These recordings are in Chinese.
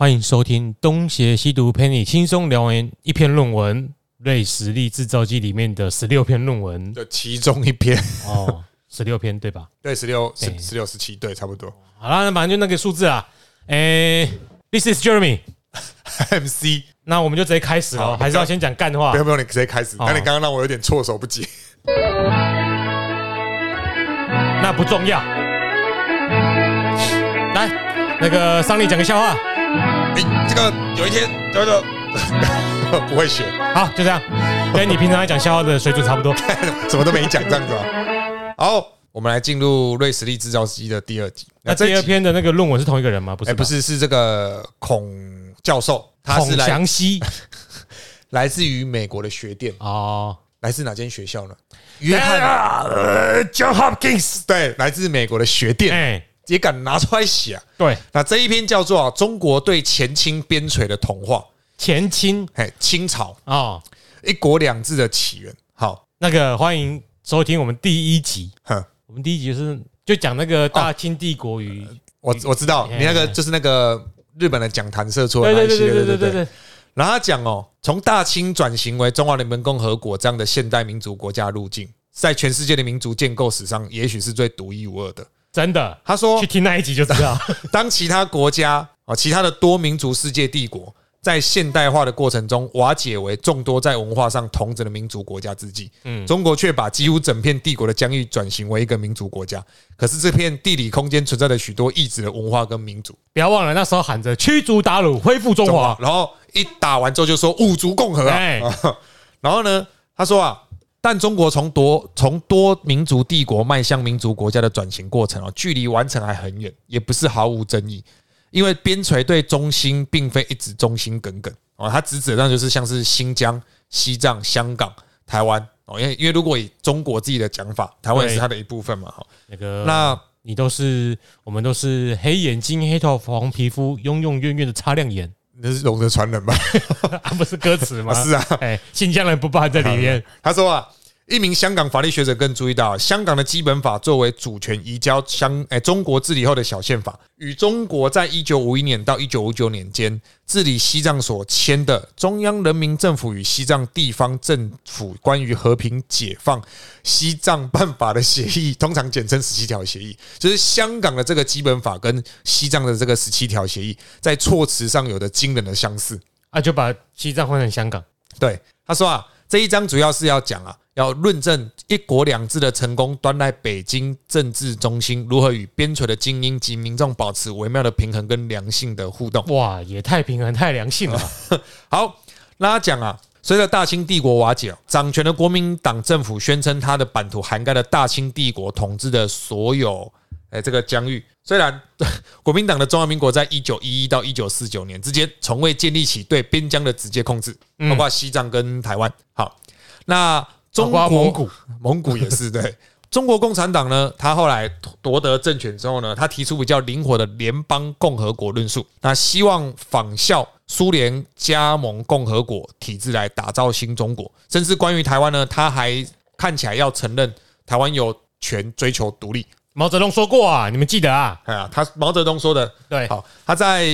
欢迎收听东邪西毒，陪你轻松聊完一篇论文《类实力制造机》里面的十六篇论文的其中一篇，哦，十六篇对吧？对，十六、十十六、十七，对，差不多。好啦，那反正就那个数字啊。诶、t h i s is Jeremy，MC，那我们就直接开始了，好还是要先讲干话不。用不用，你直接开始。好那你刚刚让我有点措手不及。那不重要。来，那个桑尼讲个笑话。哎，这个有一天，这个 不会学，好，就这样，跟你平常在讲笑话的水准差不多。什么都没讲，这样子啊。好，我们来进入瑞士力制造机的第二集。那第二篇的那个论文是同一个人吗？不是哎，吧，不是，是这个孔教授，他孔是来祥熙 来自于美国的学店，哦。来自哪间学校呢？约翰，呃，John Hopkins。对，来自美国的学店，哎，也敢拿出来写啊。对，那这一篇叫做啊《中国对前清边陲的童话》，前清嘿，清朝哦，一国两制的起源。好，那个欢迎收听我们第一集。哼，我们第一集就是就讲那个大清帝国与我我知道你那个就是那个日本的讲坛社出的那一系列，对对对对对。对对对，然后他讲哦，从大清转型为中华人民共和国这样的现代民族国家路径，在全世界的民族建构史上，也许是最独一无二的。真的他说去，听那一集就知道。当其他国家啊，其他的多民族世界帝国在现代化的过程中瓦解为众多在文化上同质的民族国家之际，嗯中国却把几乎整片帝国的疆域转型为一个民族国家。可是这片地理空间存在着许多异质的文化跟民族。不要忘了那时候喊着驱逐鞑虏，恢复中华。然后一打完之后就说五族共和啊。哎，然后呢，他说啊，但中国从多从多民族帝国迈向民族国家的转型过程啊，距离完成还很远，也不是毫无争议。因为边陲对中心并非一直忠心耿耿哦，它指指的就是像是新疆、西藏、香港、台湾哦，因为因为如果以中国自己的讲法，台湾也是它的一部分嘛。哈，那个那你都是我们都是黑眼睛、黑头发、黄皮肤、永永远远的擦亮眼那是龙的传人吧？啊，不是歌词吗？是啊，哎，新疆人不包含在里面。他说啊，一名香港法律学者更注意到，香港的基本法作为主权移交香哎中国治理后的小宪法，与中国在一九五一年到一九五九年间治理西藏所签的中央人民政府与西藏地方政府关于和平解放西藏办法的协议，通常简称十七条协议，就是香港的这个基本法跟西藏的这个十七条协议，在措辞上有着惊人的相似。啊，就把西藏换成香港。对，他说啊，这一章主要是要讲啊，要论证一国两制的成功端赖北京政治中心如何与边陲的精英及民众保持微妙的平衡跟良性的互动。哇，也太平衡、太良性了。好，那他讲啊，随着大清帝国瓦解，掌权的国民党政府宣称它的版图涵盖了大清帝国统治的所有。哎，这个疆域虽然 国民党的中华民国在一九一一到一九四九年之间从未建立起对边疆的直接控制，包括西藏跟台湾。好，那中国蒙古，蒙古也是对。中国共产党呢，他后来夺得政权之后呢，他提出比较灵活的联邦共和国论述，那希望仿效苏联加盟共和国体制来打造新中国。甚至关于台湾呢，他还看起来要承认台湾有权追求独立。毛泽东说过啊，你们记得啊？哎呀，他毛泽东说的，对，好，他在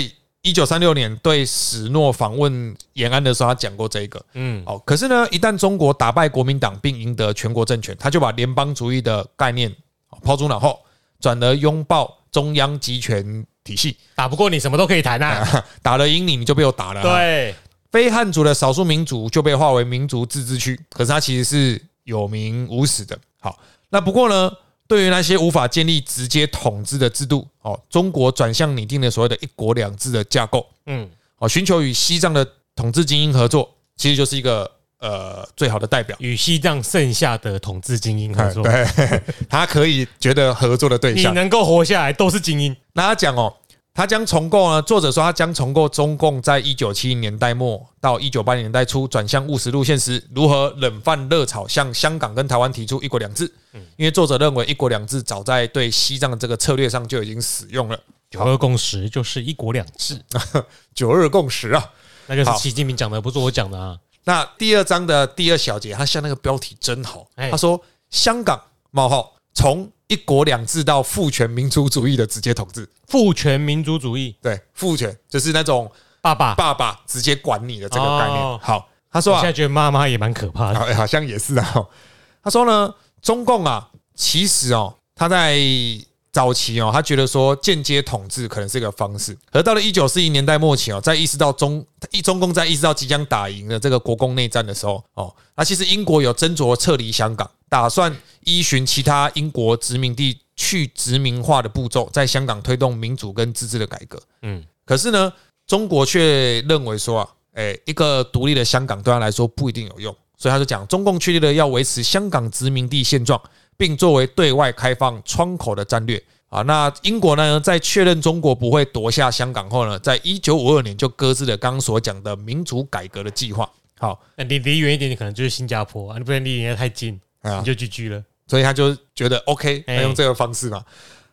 一九三六年对史诺访问延安的时候，他讲过这个。嗯，哦，可是呢，一旦中国打败国民党并赢得全国政权，他就把联邦主义的概念哦抛诸脑后，转而拥抱中央集权体系。打不过你什么都可以谈啊。打了赢你，你就被我打了、，对，非汉族的少数民族就被划为民族自治区，可是它其实是有名无实的。好，那不过呢，对于那些无法建立直接统治的制度，哦，中国转向拟定了所谓的一国两制的架构。嗯，哦，寻求与西藏的统治精英合作，其实就是一个呃最好的代表。与西藏剩下的统治精英合作，对，他可以觉得合作的对象。你能够活下来都是精英。那他讲哦，他将重构呢，作者说他将重构中共在一九七零年代末到一九八零年代初转向务实路线时，如何冷饭热炒向香港跟台湾提出一国两制。因为作者认为一国两制早在对西藏的这个策略上就已经使用了九二共识就是一国两制，九二共识啊。那就是好习近平讲的，不是我讲的啊。那第二章的第二小节，他下那个标题真好，哎他说香港冒号从一国两制到父权民族主义的直接统治。父权民族主义，对，父权就是那种爸爸。爸爸直接管你的这个概念。哦好，他说啊我现在，觉得妈妈也蛮可怕的。好，好像也是啊。他说呢，中共啊，其实哦，他在早期哦，他觉得说间接统治可能是一个方式，而到了一九四一年代末期哦，在意识到中一中共在意识到即将打赢的这个国共内战的时候哦，那其实英国有斟酌撤离香港，打算依循其他英国殖民地去殖民化的步骤，在香港推动民主跟自治的改革。嗯，可是呢，中国却认为说啊，哎，一个独立的香港对他来说不一定有用，所以他就讲，中共确立了要维持香港殖民地现状，并作为对外开放窗口的战略。啊，那英国呢，在确认中国不会夺下香港后呢，在一九五二年就搁置了刚刚所讲的民主改革的计划。好那你离远一点，你可能就是新加坡啊，你不能离人家太近，啊你，就 GG 了。所以他就觉得 OK，哎他用这个方式嘛。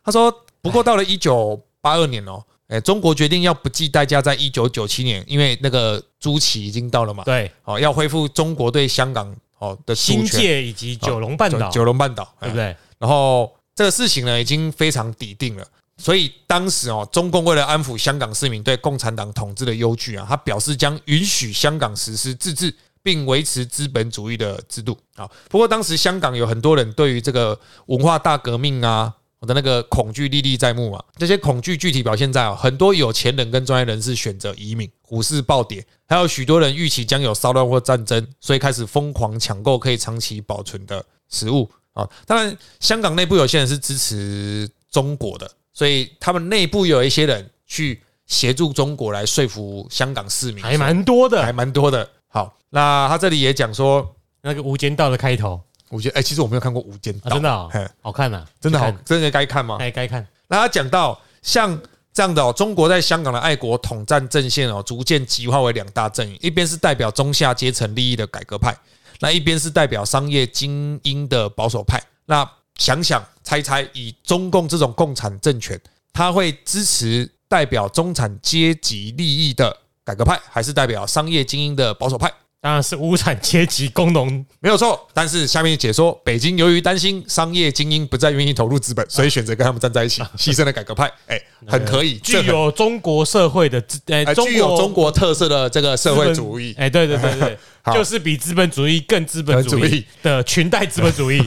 他说，不过到了一九八二年哦，哎，中国决定要不计代价，在一九九七年，因为那个朱期已经到了嘛，对，哦，要恢复中国对香港哦的主新界以及九龙半岛，九九龙半岛，哎对不对？然后这个事情呢，已经非常底定了。所以当时哦，中共为了安抚香港市民对共产党统治的忧惧啊，他表示将允许香港实施自治，并维持资本主义的制度啊。不过当时香港有很多人对于这个文化大革命啊我的那个恐惧历历在目啊。这些恐惧具体表现在哦，很多有钱人跟专业人士选择移民，股市暴跌，还有许多人预期将有骚乱或战争，所以开始疯狂抢购可以长期保存的食物啊。当然，香港内部有些人是支持中国的。所以他们内部有一些人去协助中国来说服香港市民，还蛮多的还的。蛮多的。好，那他这里也讲说，那个《无间道》的开头我觉得哎，其实我没有看过《无间啊，道》真的好看呐，真的好真的该看吗？哎该看。那他讲到像这样的哦，中国在香港的爱国统战阵线哦，逐渐极化为两大阵营，一边是代表中下阶层利益的改革派，那一边是代表商业精英的保守派。那想想猜猜，以中共这种共产政权，他会支持代表中产阶级利益的改革派，还是代表商业精英的保守派？当然是无产阶级工农，没有错，但是下面解说，北京由于担心商业精英不再愿意投入资本，所以选择跟他们站在一起，牺牲了改革派。哎，很可以，具有中国社会的资，具有中国特色的这个社会主义，哎，对对对对就是比资本主义更资本主义的裙带资本主义。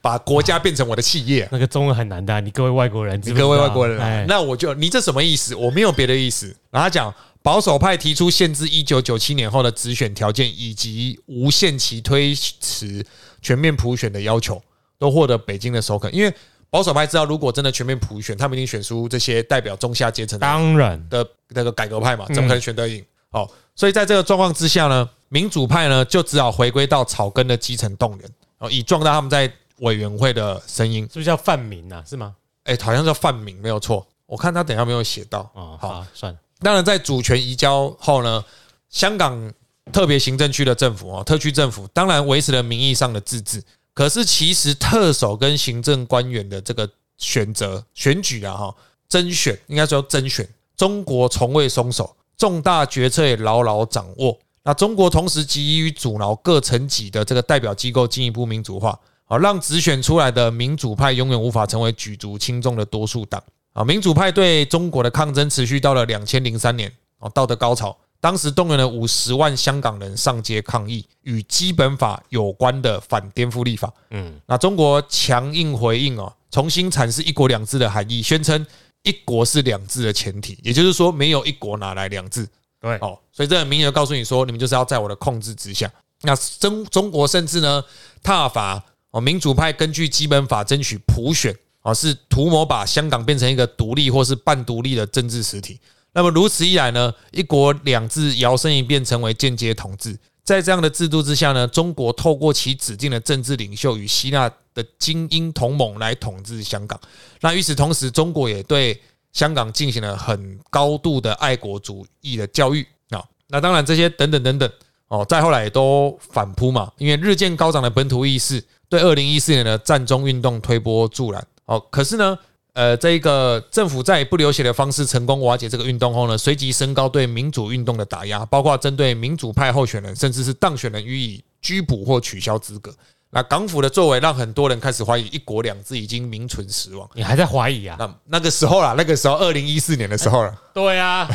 把国家变成我的企业。那个中文很难的啊，你各位外国人你各位外国人那我就你这什么意思？我没有别的意思。然后他讲保守派提出限制一九九七年后的直选条件，以及无限期推迟全面普选的要求，都获得北京的首肯。因为保守派知道，如果真的全面普选，他们一定选出这些代表中下阶层的当然的那个改革派嘛，怎么可能选得赢？哦，所以在这个状况之下呢，民主派呢就只好回归到草根的基层动员，哦，以壮大他们在委员会的声音。是不是叫泛民啊？是吗？哎，好像叫范明，没有错。我看他等下没有写到。哦，好，算了，当然在主权移交后呢，香港特别行政区的政府哦，特区政府当然维持了名义上的自治，可是其实特首跟行政官员的这个选择选举啊哈，甄选应该说甄选，中国从未松手，重大决策也牢牢掌握。那中国同时急于阻挠各层级的这个代表机构进一步民主化，好让直选出来的民主派永远无法成为举足轻重的多数党。啊，民主派对中国的抗争持续到了两千零三年，哦，到的高潮。当时动员了五十万香港人上街抗议与基本法有关的反颠覆立法。嗯，那中国强硬回应哦，重新阐释“一国两制”的含义，宣称“一国是两制”的前提，也就是说，没有一国哪来两制？对，哦，所以这很明显的告诉你说，你们就是要在我的控制之下。那中中国甚至呢踏法哦，民主派根据基本法争取普选啊，是图谋把香港变成一个独立或是半独立的政治实体。那么如此一来呢，一国两制摇身一变成为间接统治。在这样的制度之下呢，中国透过其指定的政治领袖与希腊的精英同盟来统治香港。那与此同时，中国也对香港进行了很高度的爱国主义的教育啊。那当然，这些等等等等哦，再后来也都反扑嘛，因为日渐高涨的本土意识对二零一四年的战中运动推波助澜。哦，可是呢，呃，这个政府在不流血的方式成功瓦解这个运动后呢，随即升高对民主运动的打压，包括针对民主派候选人甚至是当选人予以拘捕或取消资格。那港府的作为让很多人开始怀疑“一国两制”已经名存实亡。你还在怀疑啊？那那个时候啦，那个时候二零一四年的时候了，对啊，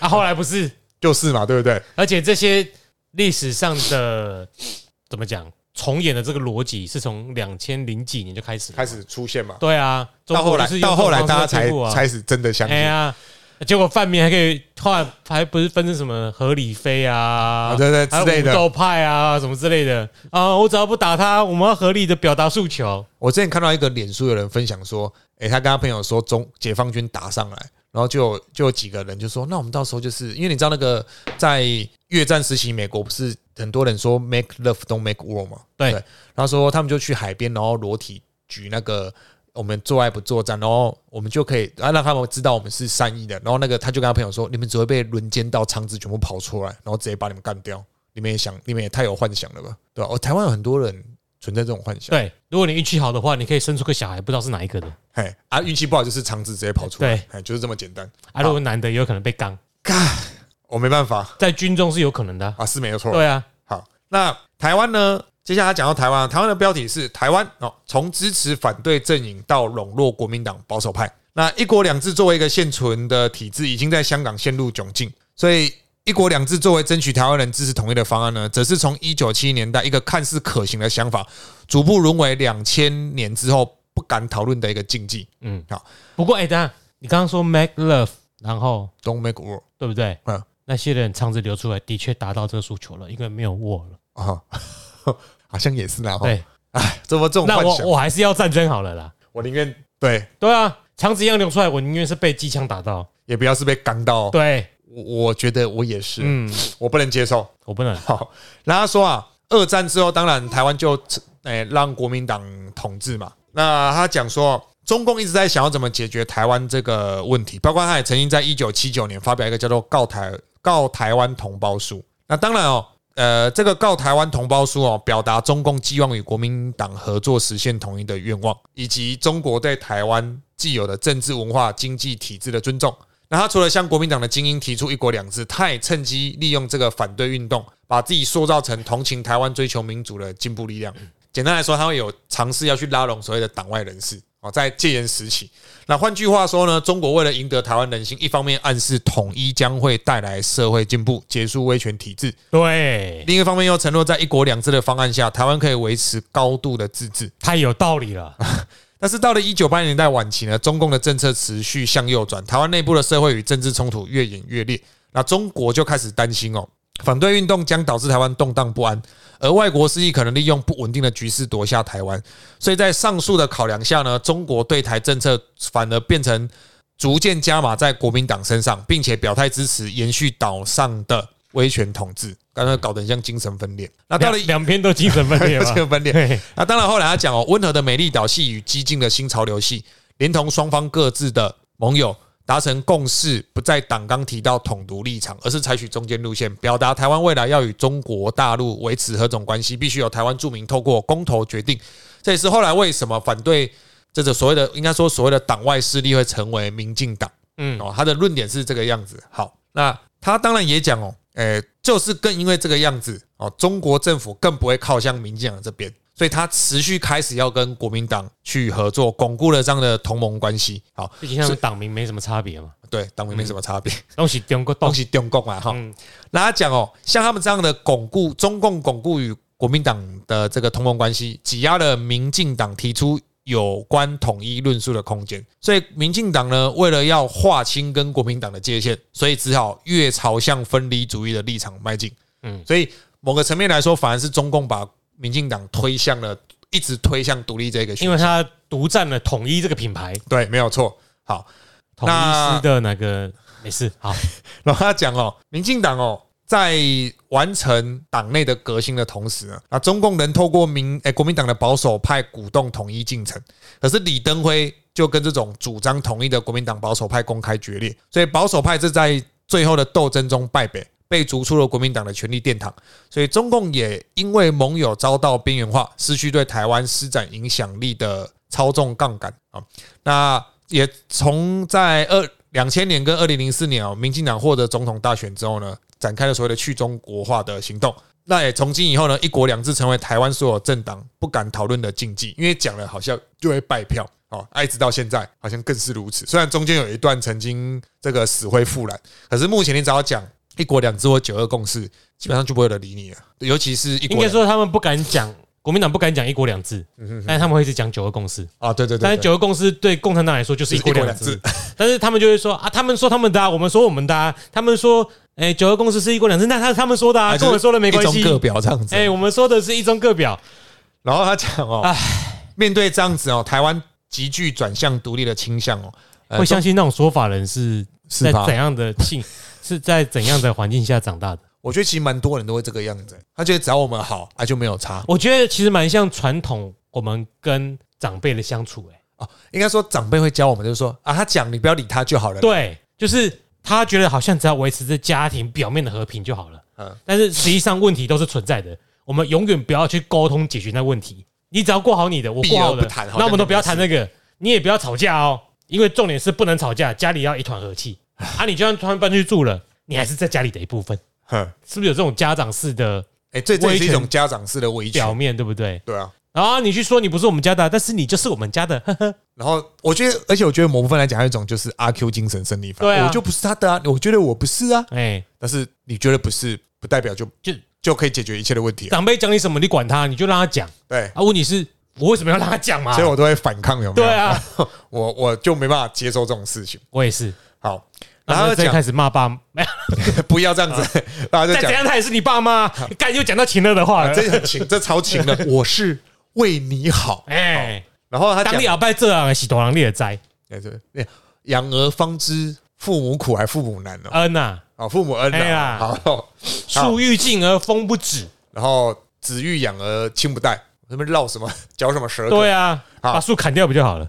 啊，后来不是，就是嘛，对不对？而且这些历史上的怎么讲重演的这个逻辑，是从两千零几年就开始了开始出现嘛，对啊，到后来到后来大家才开始真的相信。哎呀，结果范明还可以，后来还不是分成什么合理飞啊啊，对对之类的。武斗派啊，什么之类的。啊，我只要不打他，我们要合理的表达诉求。我之前看到一个脸书有人分享说，诶，他跟他朋友说中解放军打上来，然后就有就有几个人就说，那我们到时候就是因为你知道那个在越战时期，美国不是很多人说 make love don't make war 嘛，对然后说他们就去海边，然后裸体举那个。我们做爱不作战，然后我们就可以啊让他们知道我们是善意的。然后那个他就跟他朋友说：“你们只会被轮奸到肠子全部跑出来，然后直接把你们干掉。”你们也想，你们也太有幻想了吧？对吧？哦，台湾有很多人存在这种幻想。对，如果你运气好的话，你可以生出个小孩，不知道是哪一个的嘿啊，运气不好就是肠子直接跑出来，对哎，就是这么简单。啊。如果男的也有可能被刚，我没办法在军中是有可能的啊。啊，是没有错。对啊，好，那台湾呢？接下来讲到台湾，台湾的标题是台湾哦，从支持反对阵营到笼络国民党保守派。那一国两制作为一个现存的体制，已经在香港陷入窘境，所以一国两制作为争取台湾人支持统一的方案呢，则是从一九七年代一个看似可行的想法，逐步沦为两千年之后不敢讨论的一个禁忌。嗯，好。不过，哎，等一下，你刚刚说 make love，然后 Don't make war 对不对？嗯那些人肠子流出来，的确达到这个诉求了，因为没有 war 了。啊，好像也是啦。哈，对，哎，这么这种那，我我还是要战争好了啦。我宁愿对，对啊，肠子一样流出来，我宁愿是被机枪打到。也不要是被刚到。对，我我觉得我也是，嗯，我不能接受。我不能。好，然后他说啊，二战之后，当然台湾就诶、让国民党统治嘛。那他讲说，中共一直在想要怎么解决台湾这个问题，包括他也曾经在一九七九年发表一个叫做《告台告台湾同胞书》。那当然哦。呃，这个告台湾同胞书哦，表达中共寄望与国民党合作实现统一的愿望，以及中国对台湾既有的政治文化、经济体制的尊重。那他除了向国民党的精英提出一国两制，他也趁机利用这个反对运动，把自己塑造成同情台湾、追求民主的进步力量。简单来说，他会有尝试要去拉拢所谓的党外人士哦，在戒严时期。那换句话说呢，中国为了赢得台湾人心，一方面暗示统一将会带来社会进步，结束威权体制；对，另一方面又承诺在一国两制的方案下，台湾可以维持高度的自治。太有道理了。但是到了一九八零年代晚期呢，中共的政策持续向右转，台湾内部的社会与政治冲突越演越烈，那中国就开始担心哦，反对运动将导致台湾动荡不安，而外国势力可能利用不稳定的局势夺下台湾，所以在上述的考量下呢，中国对台政策反而变成逐渐加码在国民党身上，并且表态支持延续岛上的威权统治，刚才搞得很像精神分裂。那到底两两边都精神分裂精。神分裂，那当然，后来他讲哦，温和的美丽岛系与激进的新潮流系，连同双方各自的盟友达成共识，不在党纲提到统独立场，而是采取中间路线，表达台湾未来要与中国大陆维持何种关系，必须由台湾住民透过公投决定。这也是后来为什么反对这个所谓的应该说所谓的党外势力会成为民进党。嗯，哦，他的论点是这个样子。好，那他当然也讲哦，诶，就是更因为这个样子哦，中国政府更不会靠向民进党这边，所以他持续开始要跟国民党去合作，巩固了这样的同盟关系。好，毕竟他们党名没什么差别嘛，对，党名没什么差别，东西中国东东西中共嘛哈。嗯那他讲哦，像他们这样的巩固中共巩固与国民党的这个同盟关系，挤压了民进党提出有关统一论述的空间。所以民进党呢，为了要划清跟国民党的界限，所以只好越朝向分离主义的立场迈进。嗯所以某个层面来说，反而是中共把民进党推向了一直推向独立这个因为他独占了统一这个品牌，对，没有错。好，统一师的那个没事，好，然后他讲哦，民进党哦，在完成党内的革新的同时呢，啊，中共能透过民诶、国民党的保守派鼓动统一进程，可是李登辉就跟这种主张统一的国民党保守派公开决裂，所以保守派是在最后的斗争中败北。被逐出了国民党的权力殿堂，所以中共也因为盟友遭到边缘化，失去对台湾施展影响力的操纵杠杆啊。那也从在二两千年跟二零零四年，民进党获得总统大选之后呢，展开了所谓的去中国化的行动。那也从今以后呢，一国两制成为台湾所有政党不敢讨论的禁忌，因为讲了好像就会败票。哦，一直到现在好像更是如此。虽然中间有一段曾经这个死灰复燃，可是目前你只要讲一国两制或九二共识，基本上就不会有人理你了。尤其是一国应该说他们不敢讲，国民党不敢讲一国两制，但是他们会一直讲九二共识。啊，对对对，但是九二共识对共产党来说就是一国两制，但是他们就会说啊，他们说他们的，我们说我们的，他们说，哎，九二共识是一国两制，那他他们说的啊，跟我们说的没关系，各表这样子。哎，我们说的是一中各表。然后他讲哦，面对这样子哦，台湾。急剧转向独立的倾向哦，会相信那种说法人是在怎样的性是在怎样的环境下长大的？我觉得其实蛮多人都会这个样子，他觉得只要我们好，啊就没有差。我觉得其实蛮像传统我们跟长辈的相处，哎哦，应该说长辈会教我们，就是说啊，他讲你不要理他就好了。对，就是他觉得好像只要维持着家庭表面的和平就好了。嗯，但是实际上问题都是存在的，我们永远不要去沟通解决那问题。你只要过好你的，我过好的，那我们都不要谈那个，你也不要吵架哦，因为重点是不能吵架，家里要一团和气啊！你就算突然搬去住了，你还是在家里的一部分，哼是不是有这种家长式的？哎，这这是一种家长式的威表面，对不对？对啊。然后你去说你不是我们家的，但是你就是我们家的。呵呵然后我觉得，而且我觉得某部分来讲，有一种就是阿 Q 精神胜利法，对我就不是他的啊，我觉得我不是啊，哎，但是你觉得不是，不代表就就就可以解决一切的问题。长辈讲你什么，你管他，你就让他讲。对啊，问题是。我为什么要让他讲嘛？所以我都会反抗，有没有？对啊，我我就没办法接受这种事情。我也是。好，然后再开始骂爸，不要这样子。然后再怎样，他也是你爸妈。刚又讲到情乐的话，这很情，这超情的。我是为你好，哎。然后他当你要拜这样，喜多郎列灾。哎对，养儿方知父母苦，还父母难呢。恩呐，啊，父母恩呐。好，树欲静而风不止，然后子欲养而亲不待。那边绕什么嚼什么舌？对啊，把树砍掉不就好了？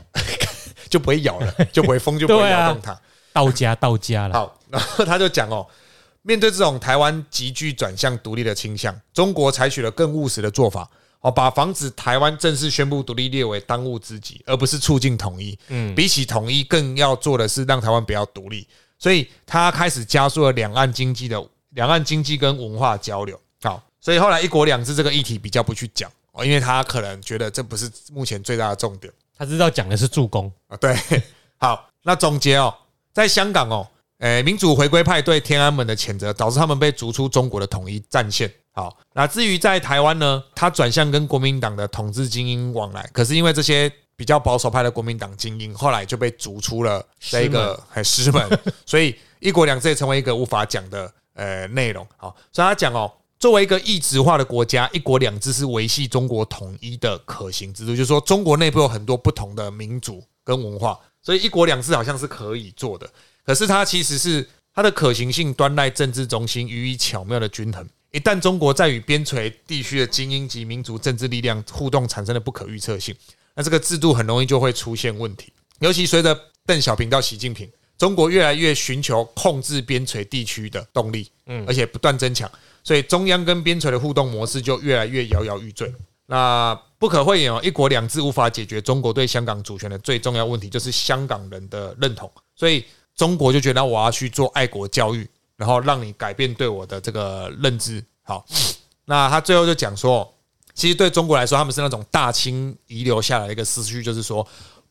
就不会咬了，就不会风就不会咬动它。到家到家了。好，然后他就讲哦，面对这种台湾急剧转向独立的倾向，中国采取了更务实的做法，哦，把防止台湾正式宣布独立列为当务之急，而不是促进统一。嗯，比起统一，更要做的是让台湾不要独立。所以他开始加速了两岸经济的两岸经济跟文化交流。好，所以后来一国两制这个议题比较不去讲哦。因为他可能觉得这不是目前最大的重点，他知道讲的是助攻啊。对，好，那总结哦，在香港哦，诶，民主回归派对天安门的谴责，导致他们被逐出中国的统一战线。好，那至于在台湾呢，他转向跟国民党的统治精英往来，可是因为这些比较保守派的国民党精英后来就被逐出了这个很师门，所以一国两制也成为一个无法讲的呃内容。好，所以他讲哦。作为一个一直化的国家，一国两制是维系中国统一的可行之路。就是说，中国内部有很多不同的民族跟文化，所以一国两制好像是可以做的。可是它其实是它的可行性端赖政治中心予以巧妙的均衡。一旦中国在与边陲地区的精英及民族政治力量互动产生了不可预测性，那这个制度很容易就会出现问题。尤其随着邓小平到习近平，中国越来越寻求控制边陲地区的动力，嗯，而且不断增强。所以中央跟边陲的互动模式就越来越摇摇欲坠。那不可讳言哦，一国两制无法解决中国对香港主权的最重要问题，就是香港人的认同。所以中国就觉得我要去做爱国教育，然后让你改变对我的这个认知。好，那他最后就讲说，其实对中国来说，他们是那种大清遗留下来的一个思绪，就是说。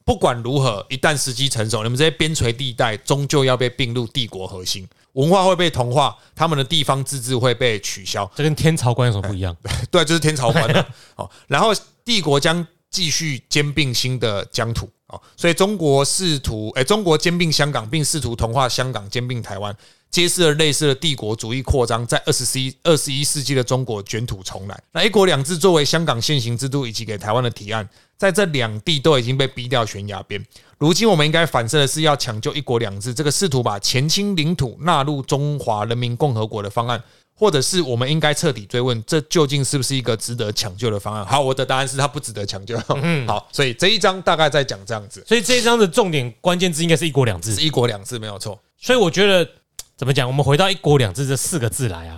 不管如何，一旦时机成熟，你们这些边陲地带终究要被并入帝国核心，文化会被同化，他们的地方自治会被取消。这跟天朝观有什么不一样？对，就是天朝观的哦。然后帝国将继续兼并新的疆土哦，所以中国试图，哎，中国兼并香港，并试图同化香港，兼并台湾。揭示了类似的帝国主义扩张在二十一二十一世纪的中国卷土重来。那一国两制作为香港现行制度以及给台湾的提案，在这两地都已经被逼掉悬崖边。如今我们应该反射的是要抢救一国两制这个试图把前清领土纳入中华人民共和国的方案，或者是我们应该彻底追问，这究竟是不是一个值得抢救的方案？好，我的答案是它不值得抢救。嗯，好，所以这一章大概在讲这样子。所以这一章的重点关键字应该是一国两制，是一国两制没有错。所以我觉得。怎么讲？我们回到“一国两制”这四个字来啊？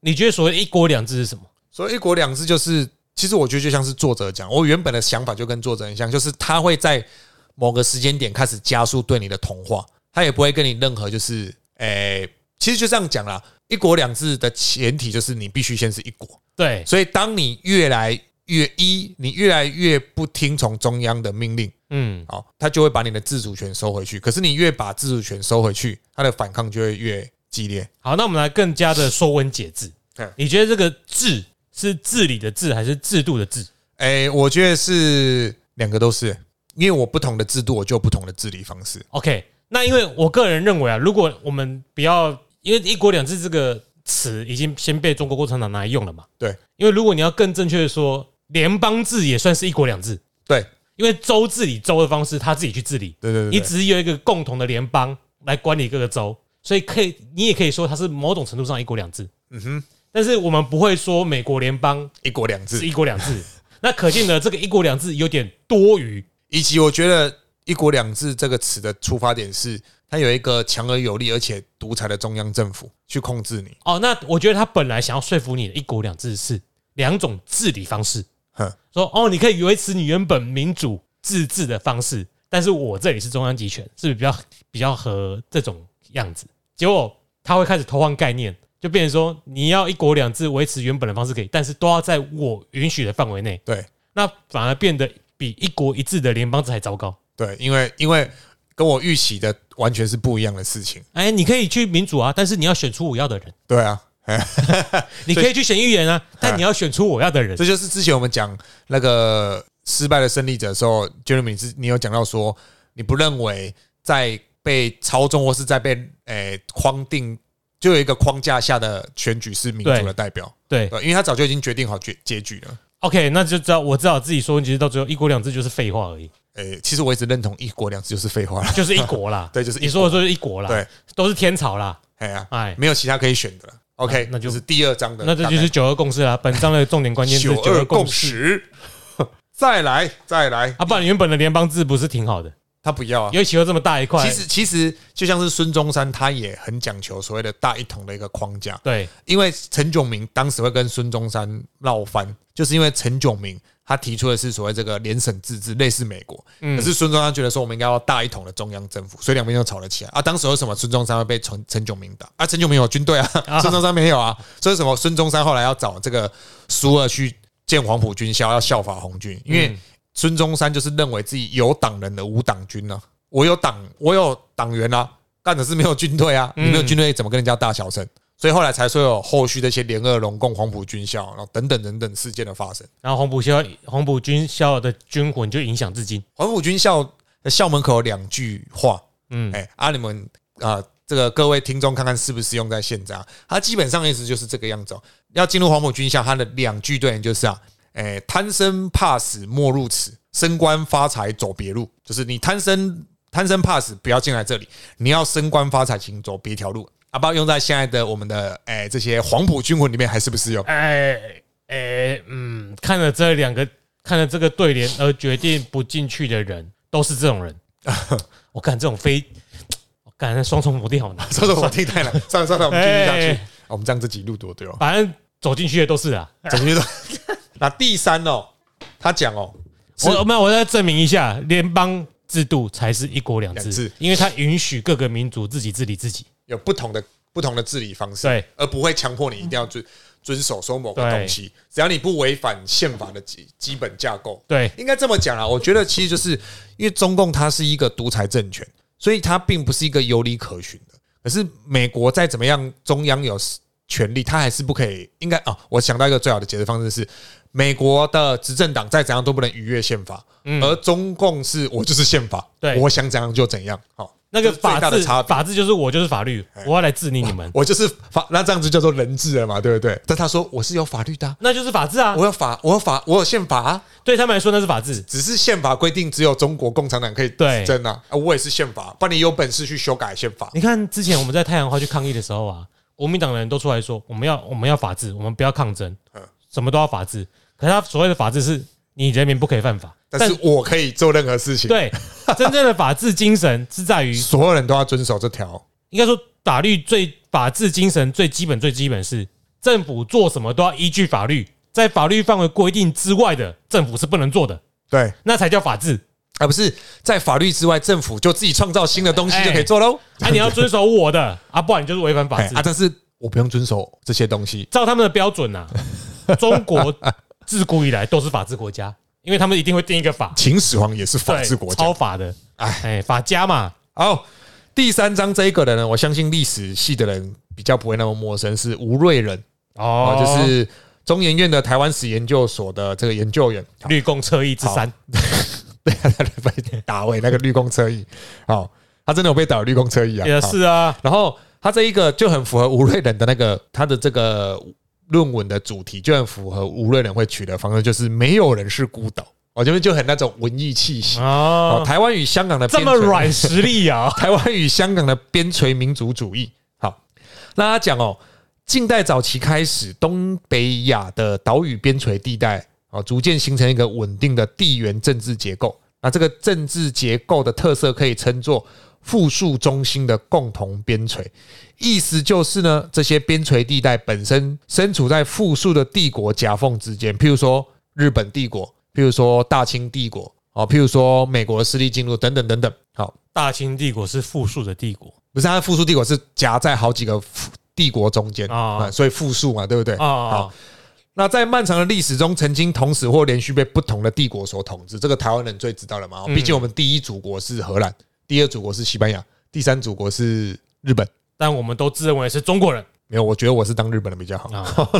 你觉得所谓“一国两制”是什么？所谓“一国两制”就是，其实我觉得就像是作者讲，我原本的想法就跟作者很像，就是他会在某个时间点开始加速对你的同化，他也不会跟你任何就是诶其实就这样讲啦，一国两制的前提就是你必须先是一国。对，所以当你越来越一，你越来越不听从中央的命令，嗯，好，他就会把你的自主权收回去。可是你越把自主权收回去，他的反抗就会越激烈。好，那我们来更加的说文解字。你觉得这个“治”是治理的“治”还是制度的“治”？哎，我觉得是两个都是，因为我不同的制度，我就有不同的治理方式。OK，那因为我个人认为啊，如果我们不要，因为“一国两制”这个。词已经先被中国共产党拿来用了嘛？对，因为如果你要更正确的说，联邦制也算是一国两制。对，因为州治理州的方式，他自己去治理。对对对，你只有一个共同的联邦来管理各个州，所以可以，你也可以说它是某种程度上一国两制。嗯哼，但是我们不会说美国联邦一国两制是一国两制。那可见的这个一国两制有点多余，以及我觉得一国两制这个词的出发点是。他有一个强而有力而且独裁的中央政府去控制你。哦，那我觉得他本来想要说服你的一国两制是两种治理方式。哼，说哦，你可以维持你原本民主自治的方式，但是我这里是中央集权，是不是比较比较合这种样子？结果他会开始偷换概念，就变成说你要一国两制维持原本的方式可以，但是都要在我允许的范围内。对，那反而变得比一国一制的联邦制还糟糕。对，因为因为。跟我预期的完全是不一样的事情。哎，你可以去民主啊，但是你要选出我要的人。对啊，你可以去选议员啊，但你要选出我要的人。这就是之前我们讲那个失败的胜利者的时候，Jeremy 是你有讲到说，你不认为在被操纵或是在被诶框定，就有一个框架下的选举是民主的代表。对，因为他早就已经决定好结结局了。OK，那就知道我知道自己说，其实到最后一国两制就是废话而已。诶，其实我一直认同一国两制就是废话，就是一国啦。对，就是你说的就是一国啦。对，都是天朝啦。哎呀，哎，没有其他可以选的了。OK，那就是第二章的。那这就是九二共识啦。本章的重点关键是九二共识。再来，再来。啊，不然原本的联邦制不是挺好的？他不要啊，因为企鹅这么大一块。其实，其实就像是孙中山，他也很讲求所谓的大一统的一个框架。对，因为陈炯明当时会跟孙中山闹翻，就是因为陈炯明。他提出的是所谓这个联省自治，类似美国。可是孙中山觉得说，我们应该要大一统的中央政府，所以两边就吵了起来。啊，当时为什么孙中山会被陈陈炯明打？啊，陈炯明有军队啊，孙中山没有啊。所以什么？孙中山后来要找这个苏二去建黄埔军校，要效法红军，因为孙中山就是认为自己有党人的无党军呢。我有党，我有党员啊，干的是没有军队啊，你没有军队怎么跟人家大小声？所以后来才说有后续的一些联俄、龙共、黄埔军校，然后等等等等事件的发生。然后黄埔校、黄埔军校的军魂就影响至今。黄埔军校的校门口有两句话，嗯，哎，啊，你们啊，这个各位听众看看是不是用在现在？它基本上意思就是这个样子哦。要进入黄埔军校，它的两句对联就是啊，哎，贪生怕死莫入此，升官发财走别路。就是你贪生贪生怕死，不要进来这里；你要升官发财，请走别条路。阿爸用在现在的我们的哎这些黄埔军魂里面还是不适用？哎哎嗯，看了这两个，看了这个对联而决定不进去的人，都是这种人。我看这种非，我感双重否定好难，双重否定太难。算了算了，我们继续下去。我们这样子几路多对哦。反正走进去的都是啊，走进去都。那第三哦，他讲哦，我没有，我再证明一下，联邦制度才是一国两制，因为它允许各个民族自己治理自己。有不同的不同的治理方式，对，而不会强迫你一定要遵遵守说某个东西，只要你不违反宪法的基基本架构，对，应该这么讲啊。我觉得其实就是因为中共它是一个独裁政权，所以它并不是一个有理可循的。可是美国再怎么样，中央有权力，它还是不可以。应该啊，我想到一个最好的解释方式是，美国的执政党再怎样都不能逾越宪法，而中共是我就是宪法，对，我想怎样就怎样，好。那个法治，法治就是我就是法律，我要来治理你们，我就是法，那这样子叫做人治了嘛，对不对？但他说我是有法律的，那就是法治啊，我有法，我有法，我有宪法啊，对他们来说那是法治，只是宪法规定只有中国共产党可以对。真啊，我也是宪法，不然你有本事去修改宪法。你看之前我们在太阳花去抗议的时候啊，国民党人都出来说我们要我们要法治，我们不要抗争，什么都要法治，可是他所谓的法治是你人民不可以犯法。但是我可以做任何事情。对，真正的法治精神是在于所有人都要遵守这条。应该说，法律最法治精神最基本最基本是政府做什么都要依据法律，在法律范围规定之外的政府是不能做的。对，那才叫法治。而不是在法律之外，政府就自己创造新的东西就可以做喽。啊，你要遵守我的啊，不然你就是违反法治啊。但是我不用遵守这些东西，照他们的标准呐。中国自古以来都是法治国家，因为他们一定会定一个法。秦始皇也是法治国家，超法的。哎哎，法家嘛。好，第三章这一个人呢，我相信历史系的人比较不会那么陌生，是吴瑞仁哦，就是中研院的台湾史研究所的这个研究员，绿共车翼之三。对啊，被打回那个绿共车翼，好，他真的有被打绿共车翼啊？也是啊。然后他这一个就很符合吴瑞仁的那个他的这个论文的主题，就很符合吴瑞仁会取的方式，就是没有人是孤岛。我觉得就很那种文艺气息啊。台湾与香港的这么软实力啊！台湾与香港的边陲民族主义。好，那他讲哦，近代早期开始，东北亚的岛屿边陲地带。啊，逐渐形成一个稳定的地缘政治结构。那这个政治结构的特色可以称作复数中心的共同边陲。意思就是呢，这些边陲地带本身身处在复数的帝国夹缝之间，譬如说日本帝国，譬如说大清帝国，啊，譬如说美国的势力进入等等等等。好，大清帝国是复数的帝国，不是它复数帝国是夹在好几个帝国中间啊，所以复数嘛，对不对？啊。那在漫长的历史中，曾经同时或连续被不同的帝国所统治，这个台湾人最知道了嘛？毕竟我们第一祖国是荷兰，第二祖国是西班牙，第三祖国是日本，但我们都自认为是中国人。没有，我觉得我是当日本人比较好。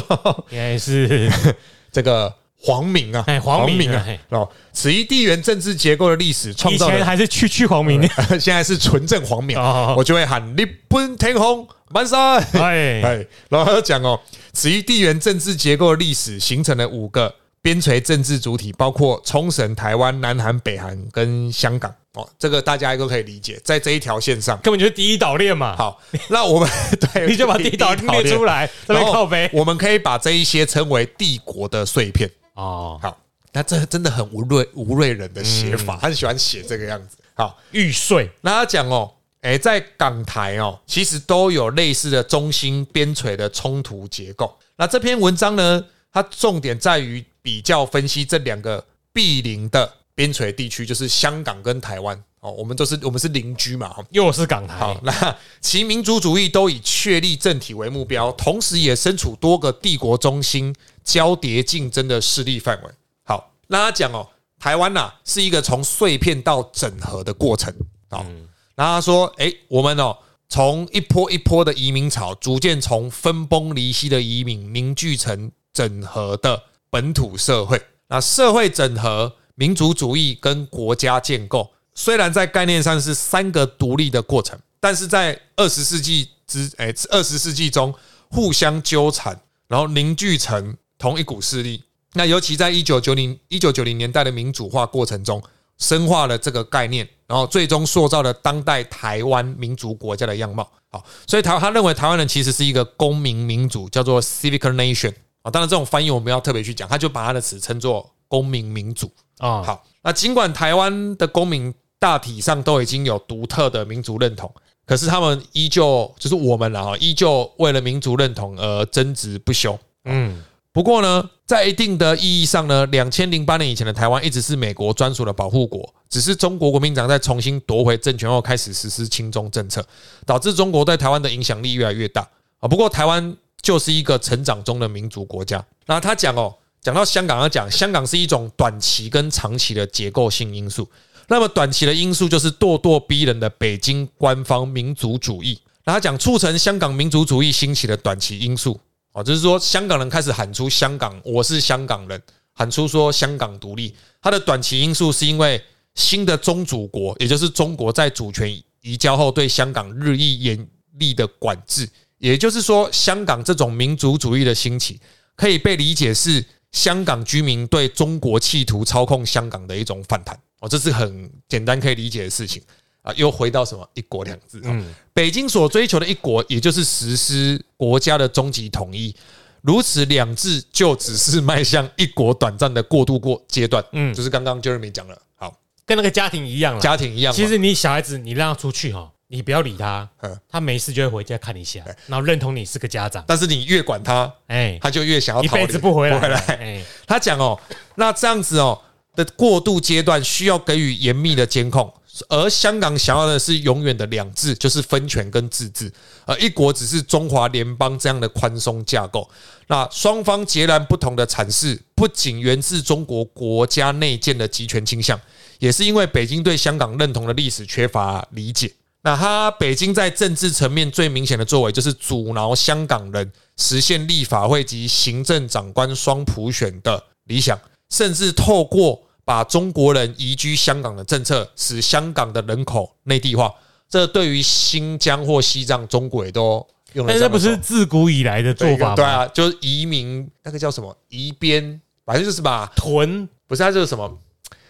应该是 这个皇明啊，皇明啊。哦，此一地缘政治结构的历史创造，以前还是区区皇明，现在是纯正皇明，我就会喊日本天空万岁！哎哎，然后讲哦。此一地缘政治结构的历史形成了五个边陲政治主体，包括冲绳、台湾、南韩、北韩跟香港。哦，这个大家都可以理解，在这一条线上，根本就是第一岛链嘛。好，那我们 对，你就把第一岛链列出来，然后靠背。我们可以把这一些称为帝国的碎片。哦，好，那这真的很吴瑞吴瑞人的写法，他很喜欢写这个样子。好，玉碎。那他讲哦。哎，在港台哦，其实都有类似的中心边陲的冲突结构。那这篇文章呢，它重点在于比较分析这两个毗邻的边陲地区，就是香港跟台湾哦，我们都是我们是邻居嘛，又是港台。好，那其民族主义都以确立政体为目标，同时也身处多个帝国中心交叠竞争的势力范围。好，那他讲哦，台湾呐是一个从碎片到整合的过程。好。然后他说：“哎，我们哦，从一波一波的移民潮，逐渐从分崩离析的移民凝聚成整合的本土社会。那社会整合、民族主义跟国家建构，虽然在概念上是三个独立的过程，但是在二十世纪之哎二十世纪中互相纠缠，然后凝聚成同一股势力。那尤其在一九九零一九九零年代的民主化过程中。”深化了这个概念，然后最终塑造了当代台湾民族国家的样貌。好，所以台他认为台湾人其实是一个公民民主，叫做 civic nation 啊。当然，这种翻译我们要特别去讲，他就把他的词称作公民民主啊。好，那尽管台湾的公民大体上都已经有独特的民族认同，可是他们依旧就是我们了哈，依旧为了民族认同而争执不休。嗯。不过呢，在一定的意义上呢，两千零八年以前的台湾一直是美国专属的保护国。只是中国国民党在重新夺回政权后，开始实施亲中政策，导致中国对台湾的影响力越来越大啊。不过台湾就是一个成长中的民族国家。那他讲哦，讲到香港要讲，香港是一种短期跟长期的结构性因素。那么短期的因素就是咄咄逼人的北京官方民族主义。那他讲促成香港民族主义兴起的短期因素。哦，就是说，香港人开始喊出“香港，我是香港人”，喊出说“香港独立”。它的短期因素是因为新的宗主国，也就是中国在主权移交后对香港日益严厉的管制。也就是说，香港这种民族主义的兴起，可以被理解是香港居民对中国企图操控香港的一种反弹。哦，这是很简单可以理解的事情。啊，又回到什么“一国两制”？嗯，北京所追求的一国，也就是实施国家的终极统一。如此两制，就只是迈向一国短暂的过渡过阶段。嗯，就是刚刚 Jeremy 讲了，好，跟那个家庭一样了家庭一样。其实你小孩子，你让他出去哈，你不要理他，他没事就会回家看一下，然后认同你是个家长。但是你越管他，哎，他就越想要一辈子不回来。哎，他讲哦，那这样子哦。的过渡阶段需要给予严密的监控，而香港想要的是永远的两制，就是分权跟自治，而一国只是中华联邦这样的宽松架构。那双方截然不同的阐释，不仅源自中国国家内建的集权倾向，也是因为北京对香港认同的历史缺乏理解。那他北京在政治层面最明显的作为，就是阻挠香港人实现立法会及行政长官双普选的理想，甚至透过把中国人移居香港的政策，使香港的人口内地化。这对于新疆或西藏，中国也都用了。但这不是自古以来的做法吗？对啊，就是移民那个叫什么移边，反正就是把屯，不是它就是什么，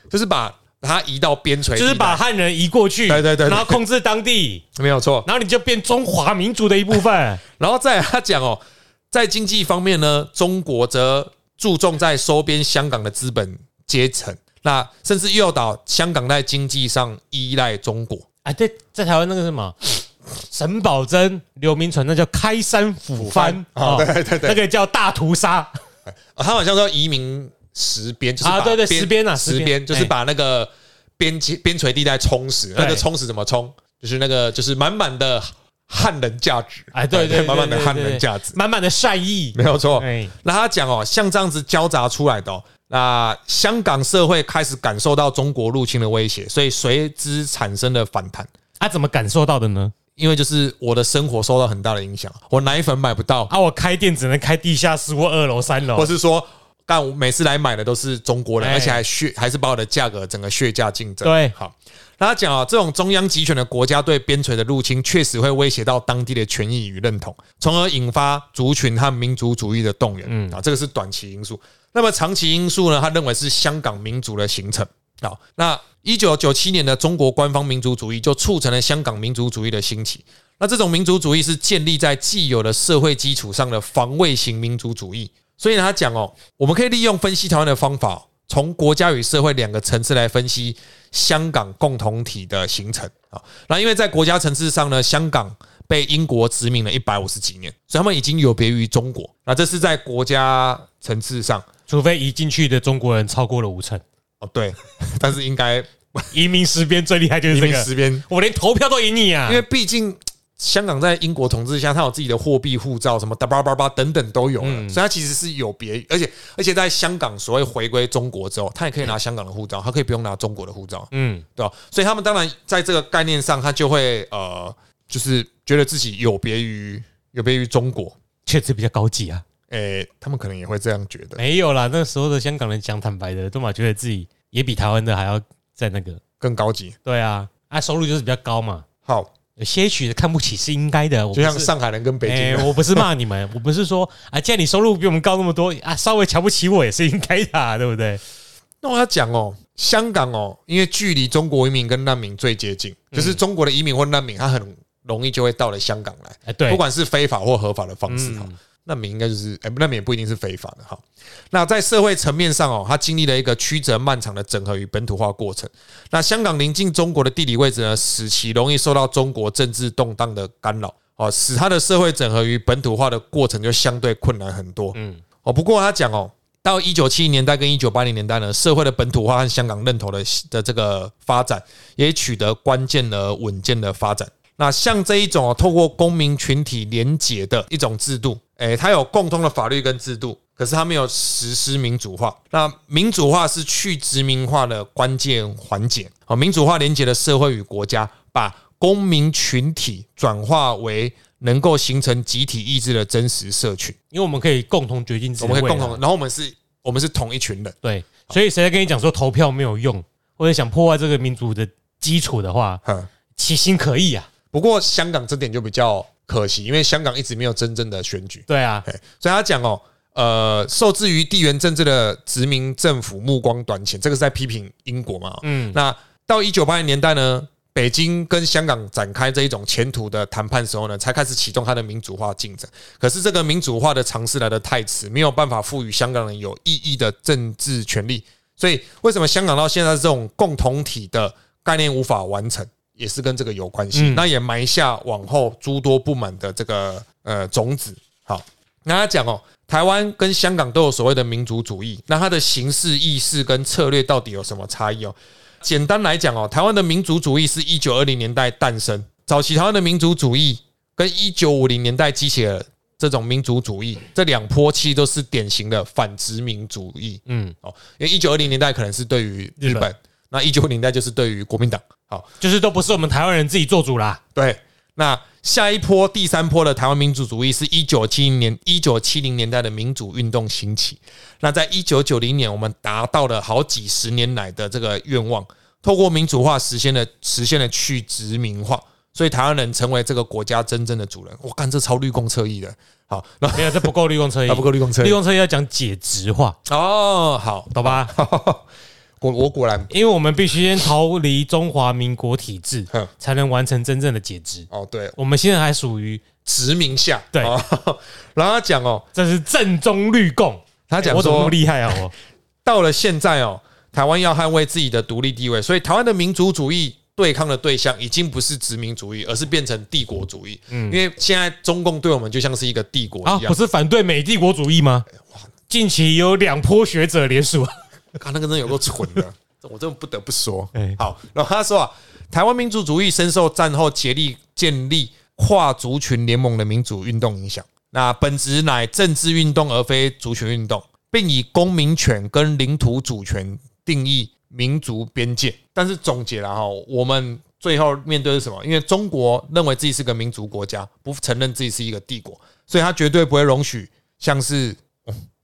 就是把。他移到边陲，就是把汉人移过去，对对对，然后控制当地，没有错。然后你就变中华民族的一部分。然后再他讲哦，在经济方面呢，中国则注重在收编香港的资本阶层，那甚至诱导香港在经济上依赖中国。哎，对，在台湾那个什么 沈葆桢、刘铭传，那叫开山抚番啊，对对对，那个叫大屠杀。他好像说移民。实边就是啊，对对，石边啊，石边就是把那个边界边陲地带充实。那个充实怎么充？就是那个就是满满的汉人价值，哎，对对，满满的汉人价值，满满的善意，没有错。那他讲哦，像这样子交杂出来的，哦那香港社会开始感受到中国入侵的威胁，所以随之产生了反弹。他怎么感受到的呢？因为就是我的生活受到很大的影响，我奶粉买不到啊，我开店只能开地下室或二楼、三楼，或是说。但我每次来买的都是中国人，而且还血还是把我的价格整个血价竞争。对，好，那他讲啊，这种中央集权的国家对边陲的入侵，确实会威胁到当地的权益与认同，从而引发族群和民族主义的动员。嗯啊，这个是短期因素。那么长期因素呢？他认为是香港民族的形成。好，那一九九七年的中国官方民族主义就促成了香港民族主义的兴起。那这种民族主义是建立在既有的社会基础上的防卫型民族主义。所以他讲哦，我们可以利用分析台湾的方法，从国家与社会两个层次来分析香港共同体的形成啊。那因为在国家层次上呢，香港被英国殖民了一百五十几年，所以他们已经有别于中国。那这是在国家层次上，除非移进去的中国人超过了五成哦。对，但是应该移民十边最厉害就是这个我连投票都赢你啊！因为毕竟。香港在英国统治下，它有自己的货币、护照，什么哒叭叭叭等等都有了，所以它其实是有别，而且而且在香港所谓回归中国之后，他也可以拿香港的护照，他可以不用拿中国的护照，嗯，对吧？所以他们当然在这个概念上，他就会呃，就是觉得自己有别于有别于中国，确实比较高级啊。诶，他们可能也会这样觉得。没有啦，那个时候的香港人讲坦白的，都嘛觉得自己也比台湾的还要在那个更高级。对啊，啊，收入就是比较高嘛。好。些许的看不起是应该的，就像上海人跟北京。我不是骂你们，我不是说啊，既然你收入比我们高那么多啊，稍微瞧不起我也是应该的，对不对？那我要讲哦，香港哦，因为距离中国移民跟难民最接近，就是中国的移民或难民，他很容易就会到了香港来。哎，对，不管是非法或合法的方式哈。难民应该就是，哎，难民也不一定是非法的哈。那在社会层面上哦，它经历了一个曲折漫长的整合与本土化过程。那香港临近中国的地理位置呢，使其容易受到中国政治动荡的干扰哦，使它的社会整合与本土化的过程就相对困难很多。嗯，哦，不过他讲哦，到一九七零年代跟一九八零年代呢，社会的本土化和香港认同的的这个发展，也取得关键而稳健的发展。那像这一种透过公民群体联结的一种制度。诶，它有共通的法律跟制度，可是它没有实施民主化。那民主化是去殖民化的关键环节。好，民主化连接了社会与国家，把公民群体转化为能够形成集体意志的真实社群。因为我们可以共同决定，我们可以共同，然后我们是，我们是同一群人。对，所以谁在跟你讲说投票没有用，或者想破坏这个民主的基础的话，其心可疑啊。不过香港这点就比较。可惜，因为香港一直没有真正的选举。对啊，所以他讲哦，呃，受制于地缘政治的殖民政府目光短浅，这个是在批评英国嘛。嗯，那到一九八零年代呢，北京跟香港展开这一种前途的谈判时候呢，才开始启动它的民主化进程。可是这个民主化的尝试来的太迟，没有办法赋予香港人有意义的政治权利。所以为什么香港到现在这种共同体的概念无法完成？也是跟这个有关系，那也埋下往后诸多不满的这个呃种子。好，那他讲哦，台湾跟香港都有所谓的民族主义，那它的形式意识跟策略到底有什么差异哦？简单来讲哦，台湾的民族主义是一九二零年代诞生，早期台湾的民族主义跟一九五零年代激起的这种民族主义，这两波其实都是典型的反殖民主义。嗯，哦，因为一九二零年代可能是对于日本，那一九五零年代就是对于国民党，好，就是都不是我们台湾人自己做主啦。对，那。下一波第三波的台湾民主主义是一九七零年一九七零年代的民主运动兴起。那在一九九零年，我们达到了好几十年来的这个愿望，透过民主化实现了实现了去殖民化，所以台湾人成为这个国家真正的主人。我干这超绿共侧翼的，好，没有这不够绿共侧翼，不够绿共侧翼，绿共侧翼要讲解殖化哦，好，懂吧？果我果然，因为我们必须先逃离中华民国体制，才能完成真正的解职。哦，对，我们现在还属于殖民下。对，然后他讲哦，这是正宗绿共。他讲我怎么那么厉害啊？我 到了现在哦，台湾要捍卫自己的独立地位，所以台湾的民族主义对抗的对象已经不是殖民主义，而是变成帝国主义。嗯，因为现在中共对我们就像是一个帝国一样，不是反对美帝国主义吗？近期有两波学者联署。看那个人有够蠢的，我真的不得不说。好，然后他说啊，台湾民族主义深受战后竭力建立跨族群联盟的民主运动影响。那本质乃政治运动而非族群运动，并以公民权跟领土主权定义民族边界。但是总结了哈，我们最后面对是什么？因为中国认为自己是个民族国家，不承认自己是一个帝国，所以他绝对不会容许像是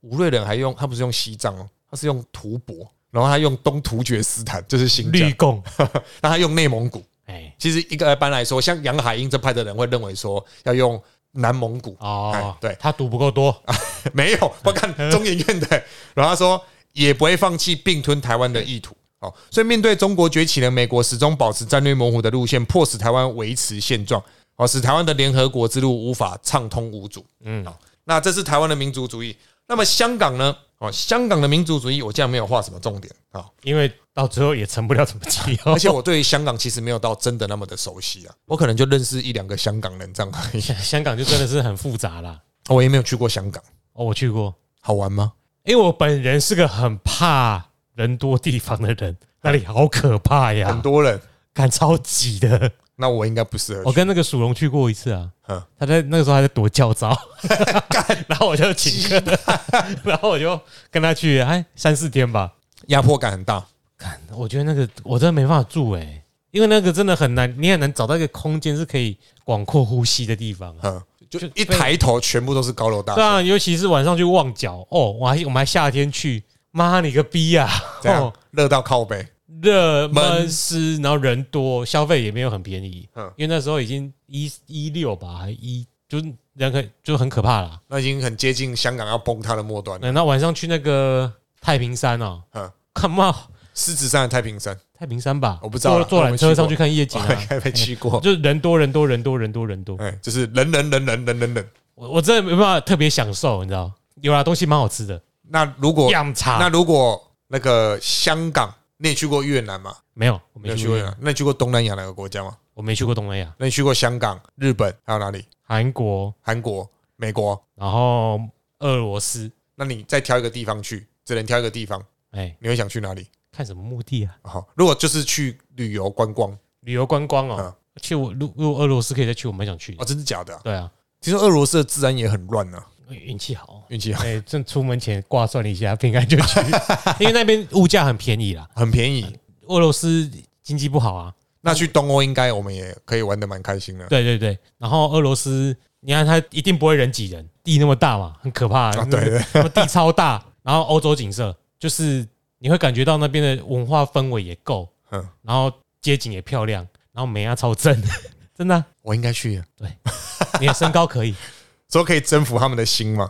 吴瑞仁还用他不是用西藏哦。他是用吐蕃，然后他用东突厥斯坦，就是新绿共，那他用内蒙古。哎，其实一个一般来说，像杨海英这派的人会认为说要用南蒙古。哦，对，他赌不够多，没有，我看中研院的，然后他说也不会放弃并吞台湾的意图。哦，所以面对中国崛起的美国始终保持战略模糊的路线，迫使台湾维持现状，哦，使台湾的联合国之路无法畅通无阻。嗯，好，那这是台湾的民族主义。那么香港呢？哦，香港的民族主义，我竟然没有画什么重点啊，因为到最后也成不了什么气候。而且我对香港其实没有到真的那么的熟悉啊，我可能就认识一两个香港人这样而已。香港就真的是很复杂啦。我也没有去过香港。哦，我去过，好玩吗？因为我本人是个很怕人多地方的人，那里好可怕呀，很多人，感超挤的。那我应该不适合。我跟那个属龙去过一次啊，他在那个时候还在躲教招 然后我就请客，然后我就跟他去，哎，三四天吧，压迫感很大。看，我觉得那个我真的没办法住哎，因为那个真的很难，你很难找到一个空间是可以广阔呼吸的地方啊。就一抬头全部都是高楼大厦。对啊，尤其是晚上去旺角，哦，我还我们还夏天去，妈你个逼呀，这样热到靠背。热闷湿，然后人多，消费也没有很便宜。嗯，因为那时候已经一一六吧，还一就是人可就很可怕了。那已经很接近香港要崩塌的末端。那晚上去那个太平山哦，嗯，看嘛，狮子山的太平山，太平山吧，我不知道。坐缆车上去看夜景，还没去过。就是人多人多人多人多人多，哎，就是人人人人人人人。我我真的没办法特别享受，你知道？有啊，东西蛮好吃的。那如果茶，那如果那个香港。你也去过越南吗？没有，我没去过越南。那你去过东南亚哪个国家吗？我没去过东南亚。那你去过香港、日本还有哪里？韩国、韩国、美国，然后俄罗斯。那你再挑一个地方去，只能挑一个地方。哎，你会想去哪里？看什么目的啊？好，如果就是去旅游观光，旅游观光哦。去我如如果俄罗斯可以再去，我蛮想去。哦，真的假的？对啊，听说俄罗斯的治安也很乱呢。运气好，运气好。哎，正出门前挂算了一下，平安就去，因为那边物价很便宜啦，很便宜。俄罗斯经济不好啊，那去东欧应该我们也可以玩的蛮开心的。对对对，然后俄罗斯，你看它一定不会人挤人，地那么大嘛，很可怕。对对，地超大，然后欧洲景色就是你会感觉到那边的文化氛围也够，嗯，然后街景也漂亮，然后美啊超正，真的，我应该去。对，你的身高可以。说可以征服他们的心吗？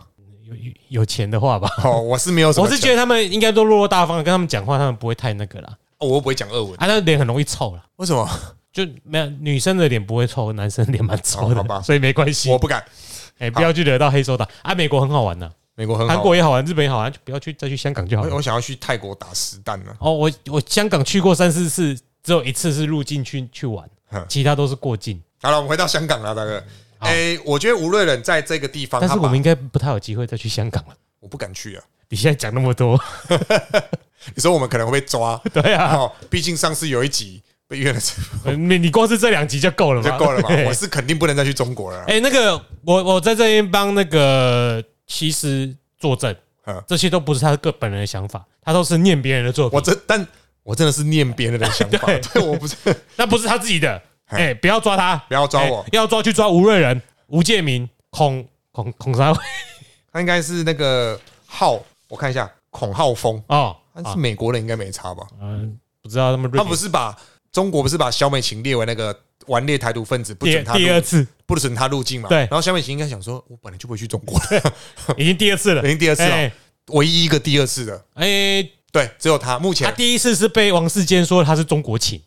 有有钱的话吧。哦，我是没有，我是觉得他们应该都落落大方，跟他们讲话，他们不会太那个啦。哦，我不会讲俄文，啊，那脸很容易臭了。为什么？就没有女生的脸不会臭，男生脸蛮臭的，好吧？所以没关系。我不敢。哎，不要去惹到黑手党啊！美国很好玩的，美国很好韩国也好玩，日本也好玩，就不要去，再去香港就好了。我想要去泰国打实弹呢。哦，我我香港去过三四次，只有一次是入境去去玩，其他都是过境。好了，我们回到香港了，大哥。哎，我觉得吴瑞仁在这个地方，但是我们应该不太有机会再去香港了。我不敢去啊！你现在讲那么多，你说我们可能会被抓？对啊，毕竟上次有一集被约了，你你光是这两集就够了，就够了嘛？我是肯定不能再去中国了。哎，那个我我在这边帮那个其实作证，这些都不是他个本人的想法，他都是念别人的作品。我真但我真的是念别人的想法，对，我不是，那不是他自己的。哎，不要抓他，不要抓我，要抓去抓吴瑞仁、吴建明、孔孔孔三伟？他应该是那个浩，我看一下，孔浩峰。哦，他是美国人，应该没差吧？嗯，不知道他们他不是把中国不是把小美琴列为那个顽劣台独分子，不准他第二次。不准他入境嘛？对，然后小美琴应该想说，我本来就不会去中国，已经第二次了，已经第二次了，唯一一个第二次的，哎。对，只有他目前。他第一次是被王世坚说他是中国情，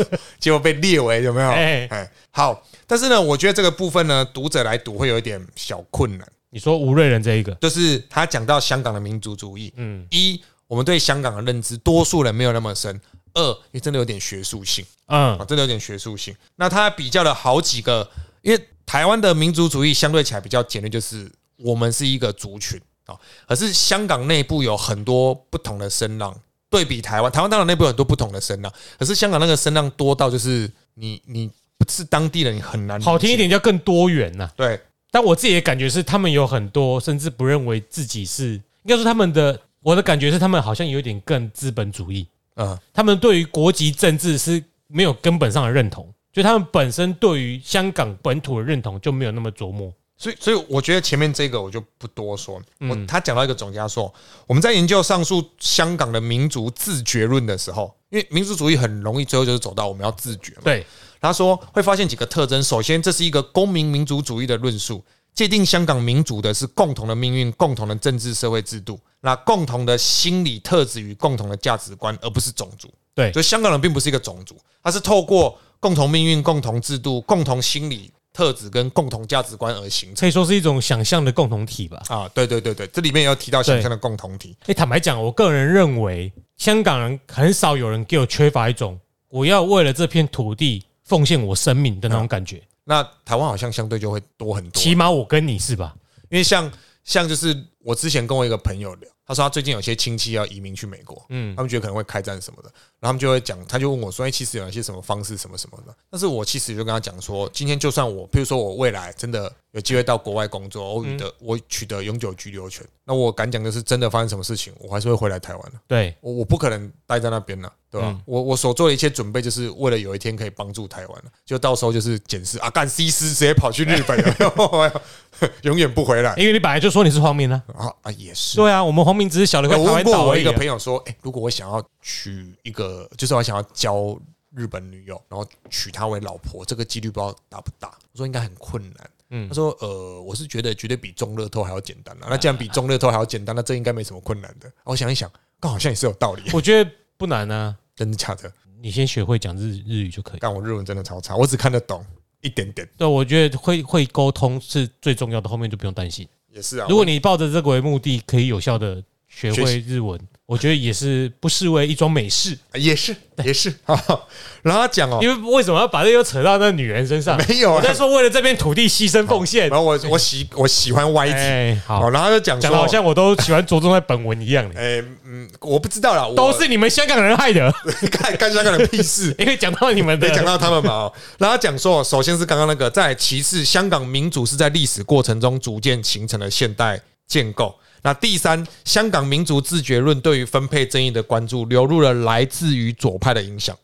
结果被列为有没有？哎，好。但是呢，我觉得这个部分呢，读者来读会有一点小困难。你说吴瑞仁这一个，就是他讲到香港的民族主义。嗯，一，我们对香港的认知，多数人没有那么深。二，也真的有点学术性。嗯，真的有点学术性。那他比较了好几个，因为台湾的民族主义相对起来比较简略，就是我们是一个族群。啊，可是香港内部有很多不同的声浪，对比台湾，台湾当然内部有很多不同的声浪，可是香港那个声浪多到就是你你不是当地人，你很难好听一点叫更多元呐。对，但我自己的感觉是，他们有很多甚至不认为自己是，应该说他们的，我的感觉是他们好像有点更资本主义。嗯，他们对于国籍政治是没有根本上的认同，就他们本身对于香港本土的认同就没有那么琢磨。所以，所以我觉得前面这个我就不多说。我他讲到一个总结说，我们在研究上述香港的民族自觉论的时候，因为民族主义很容易最后就是走到我们要自觉嘛。对，他说会发现几个特征。首先，这是一个公民民族主义的论述，界定香港民族的是共同的命运、共同的政治社会制度，那共同的心理特质与共同的价值观，而不是种族。对，所以香港人并不是一个种族，他是透过共同命运、共同制度、共同心理。特质跟共同价值观而形成，可以说是一种想象的共同体吧。啊，对对对对，这里面有提到想象的共同体。哎，坦白讲，我个人认为，香港人很少有人给我缺乏一种我要为了这片土地奉献我生命的那种感觉。那台湾好像相对就会多很多，起码我跟你是吧？因为像像就是我之前跟我一个朋友聊。他说他最近有些亲戚要移民去美国，嗯，他们觉得可能会开战什么的，然后他们就会讲，他就问我说：“哎，其实有一些什么方式，什么什么的？”但是我其实就跟他讲说，今天就算我，譬如说我未来真的有机会到国外工作，我的我取得永久居留权，那我敢讲就是，真的发生什么事情，我还是会回来台湾的。对，我我不可能待在那边了，对吧？我我所做的一切准备，就是为了有一天可以帮助台湾了，就到时候就是检视啊，干西施直接跑去日本了。永远不回来，因为你本来就说你是黄明呢。啊啊，也是。对啊，我们黄明只是小的块台湾岛我一个朋友说，哎，如果我想要娶一个，就是我想要交日本女友，然后娶她为老婆，这个几率不知道大不大？我说应该很困难。嗯，他说，呃，我是觉得绝对比中乐透还要简单啊。那既然比中乐透还要简单，那这应该没什么困难的。我想一想，刚好像也是有道理。我觉得不难啊，真的假的？你先学会讲日日语就可以。但我日文真的超差，我只看得懂。一点点，对，我觉得会会沟通是最重要的，后面就不用担心。也是啊，如果你抱着这个为目的，可以有效的学会日文。我觉得也是不失为一桩美事，也是也是。然后他讲哦，因为为什么要把这个扯到那女人身上？没有，我在说为了这片土地牺牲奉献。然后我我喜我喜欢歪题，好，然后他就讲说，好像我都喜欢着重在本文一样。哎，嗯，我不知道啦，都是你们香港人害的，干干香港人屁事？因为讲到你们的，讲到他们嘛。然后讲说，首先是刚刚那个，在其次，香港民主是在历史过程中逐渐形成了现代建构。那第三，香港民族自觉论对于分配争议的关注，流入了来自于左派的影响。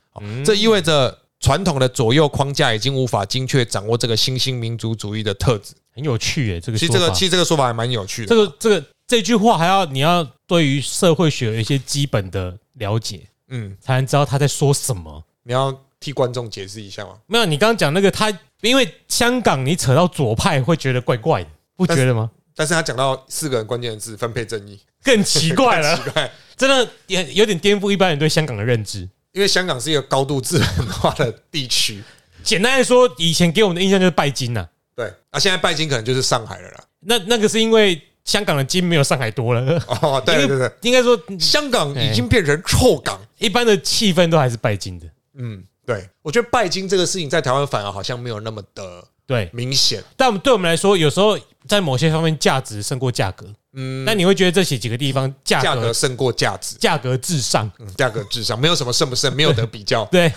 这意味着传统的左右框架已经无法精确掌握这个新兴民族主义的特质。很有趣耶，这个其实这个其实这个说法还蛮有趣的。这个这个这句话还要你要对于社会学有一些基本的了解，嗯，才能知道他在说什么。你要替观众解释一下吗？没有，你刚刚讲那个他，因为香港你扯到左派会觉得怪怪的，不觉得吗？但是他讲到四个关键字分配正义，更奇怪了，奇怪，真的也有点颠覆一般人对香港的认知。因为香港是一个高度自然化的地区，简单来说，以前给我们的印象就是拜金呐。对，啊，现在拜金可能就是上海了啦。那那个是因为香港的金没有上海多了。哦，对对对，应该说香港已经变成臭港，一般的气氛都还是拜金的。嗯，对，我觉得拜金这个事情在台湾反而好像没有那么的。对，明显。但对我们来说，有时候在某些方面价值胜过价格。嗯，那你会觉得这些几个地方价价格胜过价值，价格至上，价格至上，没有什么胜不胜，没有得比较。对，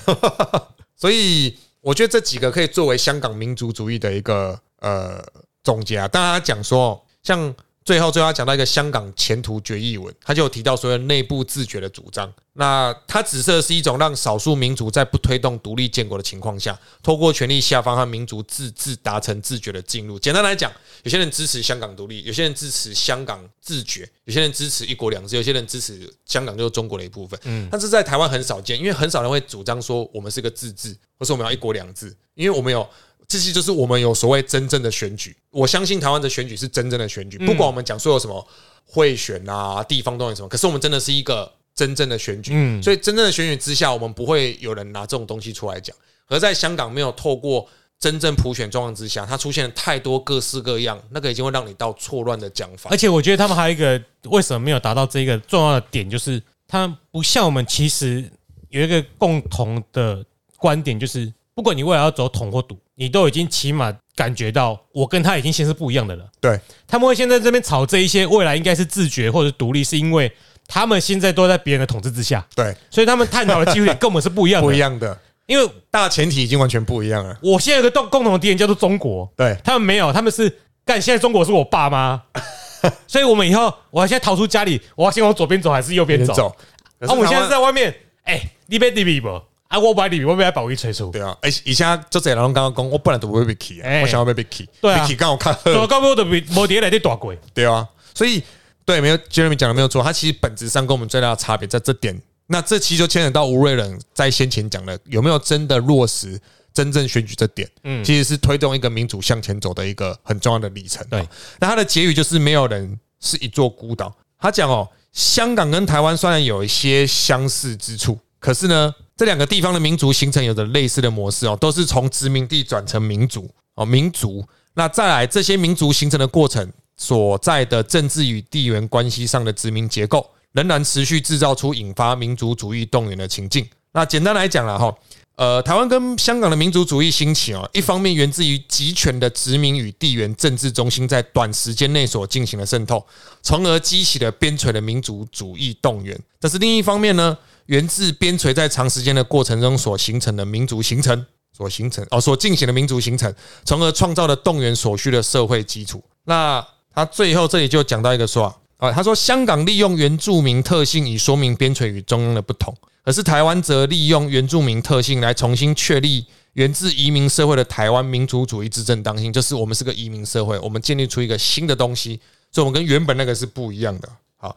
所以我觉得这几个可以作为香港民族主义的一个呃总结啊。大家讲说，像。最后，最后讲到一个香港前途决议文，他就有提到所谓内部自决的主张。那他指涉的是一种让少数民族在不推动独立建国的情况下，透过权力下方和民族自治达成自觉的进入。简单来讲，有些人支持香港独立，有些人支持香港自觉，有些人支持一国两制，有些人支持香港就是中国的一部分。嗯，但是在台湾很少见，因为很少人会主张说我们是个自治，或是我们要一国两制，因为我们有。这些就是我们有所谓真正的选举，我相信台湾的选举是真正的选举，不管我们讲说有什么贿选啊、地方都有什么，可是我们真的是一个真正的选举，嗯所以真正的选举之下，我们不会有人拿这种东西出来讲。而在香港没有透过真正普选状况之下，它出现了太多各式各样，那个已经会让你到错乱的讲法。而且我觉得他们还有一个为什么没有达到这个重要的点，就是他们不像我们，其实有一个共同的观点，就是不管你未来要走统或独。你都已经起码感觉到，我跟他已经先是不一样的了。对，他们会现在这边吵这一些未来应该是自觉或者独立，是因为他们现在都在别人的统治之下。对，所以他们探讨的机会点根本是不一样的。不一样的，因为大前提已经完全不一样了。我现在有个共共同的敌人叫做中国，对他们没有，他们是干。现在中国是我爸妈，所以我们以后我要现在逃出家里，我要先往左边走还是右边走？啊，我现在是在外面，哎，你别你别不。啊！我不爱你，我不爱保卫吹出。对啊，而，以前就这人刚刚讲，我本来都不会被 key 啊，我想要被被 key。对啊，刚好看，我都被摩碟来的大鬼。对啊，所以对，没有 Jeremy 讲的没有错，他其实本质上跟我们最大的差别在这点。那这其实就牵扯到吴瑞仁在先前讲的，有没有真的落实真正选举这点？嗯，其实是推动一个民主向前走的一个很重要的里程。对，那他的结语就是没有人是一座孤岛。他讲哦，香港跟台湾虽然有一些相似之处，可是呢。这两个地方的民族形成有着类似的模式哦，都是从殖民地转成民族哦，民族。那再来这些民族形成的过程所在的政治与地缘关系上的殖民结构，仍然持续制造出引发民族主义动员的情境。那简单来讲了哈，呃，台湾跟香港的民族主义兴起哦，一方面源自于集权的殖民与地缘政治中心在短时间内所进行的渗透，从而激起了边陲的民族主义动员。但是另一方面呢？源自边陲在长时间的过程中所形成的民族形成，所形成哦，所进行的民族形成，从而创造了动员所需的社会基础。那他最后这里就讲到一个说啊，他说香港利用原住民特性以说明边陲与中央的不同，可是台湾则利用原住民特性来重新确立源自移民社会的台湾民族主义之正当性，就是我们是个移民社会，我们建立出一个新的东西，所以我们跟原本那个是不一样的。好。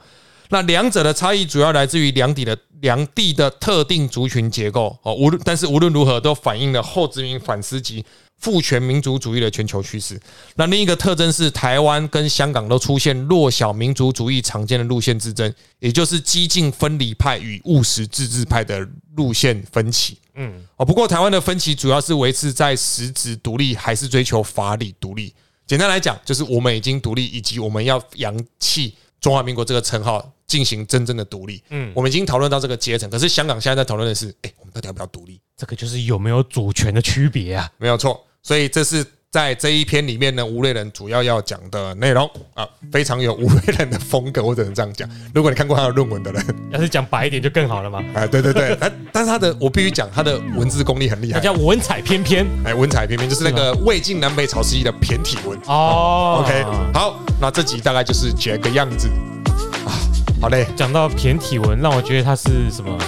那两者的差异主要来自于两地的两地的特定族群结构哦，无论但是无论如何都反映了后殖民反思及父权民族主义的全球趋势。那另一个特征是台湾跟香港都出现弱小民族主义常见的路线之争，也就是激进分离派与务实自治派的路线分歧。嗯，哦，不过台湾的分歧主要是维持在实质独立还是追求法理独立。简单来讲，就是我们已经独立，以及我们要扬弃中华民国这个称号。进行真正的独立，嗯，我们已经讨论到这个阶层，可是香港现在在讨论的是，哎，我们到底要不要独立？这个就是有没有主权的区别啊？没有错，所以这是在这一篇里面呢，吴瑞仁主要要讲的内容啊，非常有吴瑞仁的风格，我只能这样讲。如果你看过他的论文的人，要是讲白一点就更好了嘛。哎，对对对，但但是他的我必须讲，他的文字功力很厉害，叫文采翩翩。哎，文采翩翩就是那个魏晋南北朝时期的骈体文哦。OK，好，那这集大概就是这个样子。好嘞，讲到骈体文，让我觉得它是什么？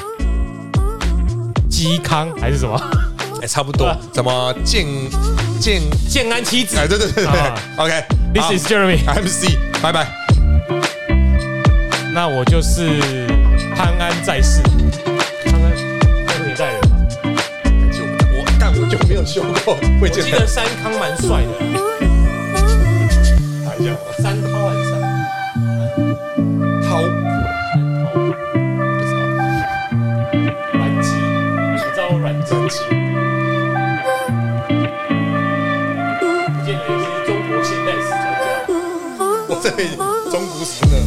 嵇康还是什么？哎，差不多。什么建建建安七子？哎，对对对对。OK，This is Jeremy，I'm C，拜拜。那我就是潘安在世。潘安那个年代人嘛。就我，但我就没有修过。我记得三康蛮帅的。看一下，三康还是三？我这里中古史的。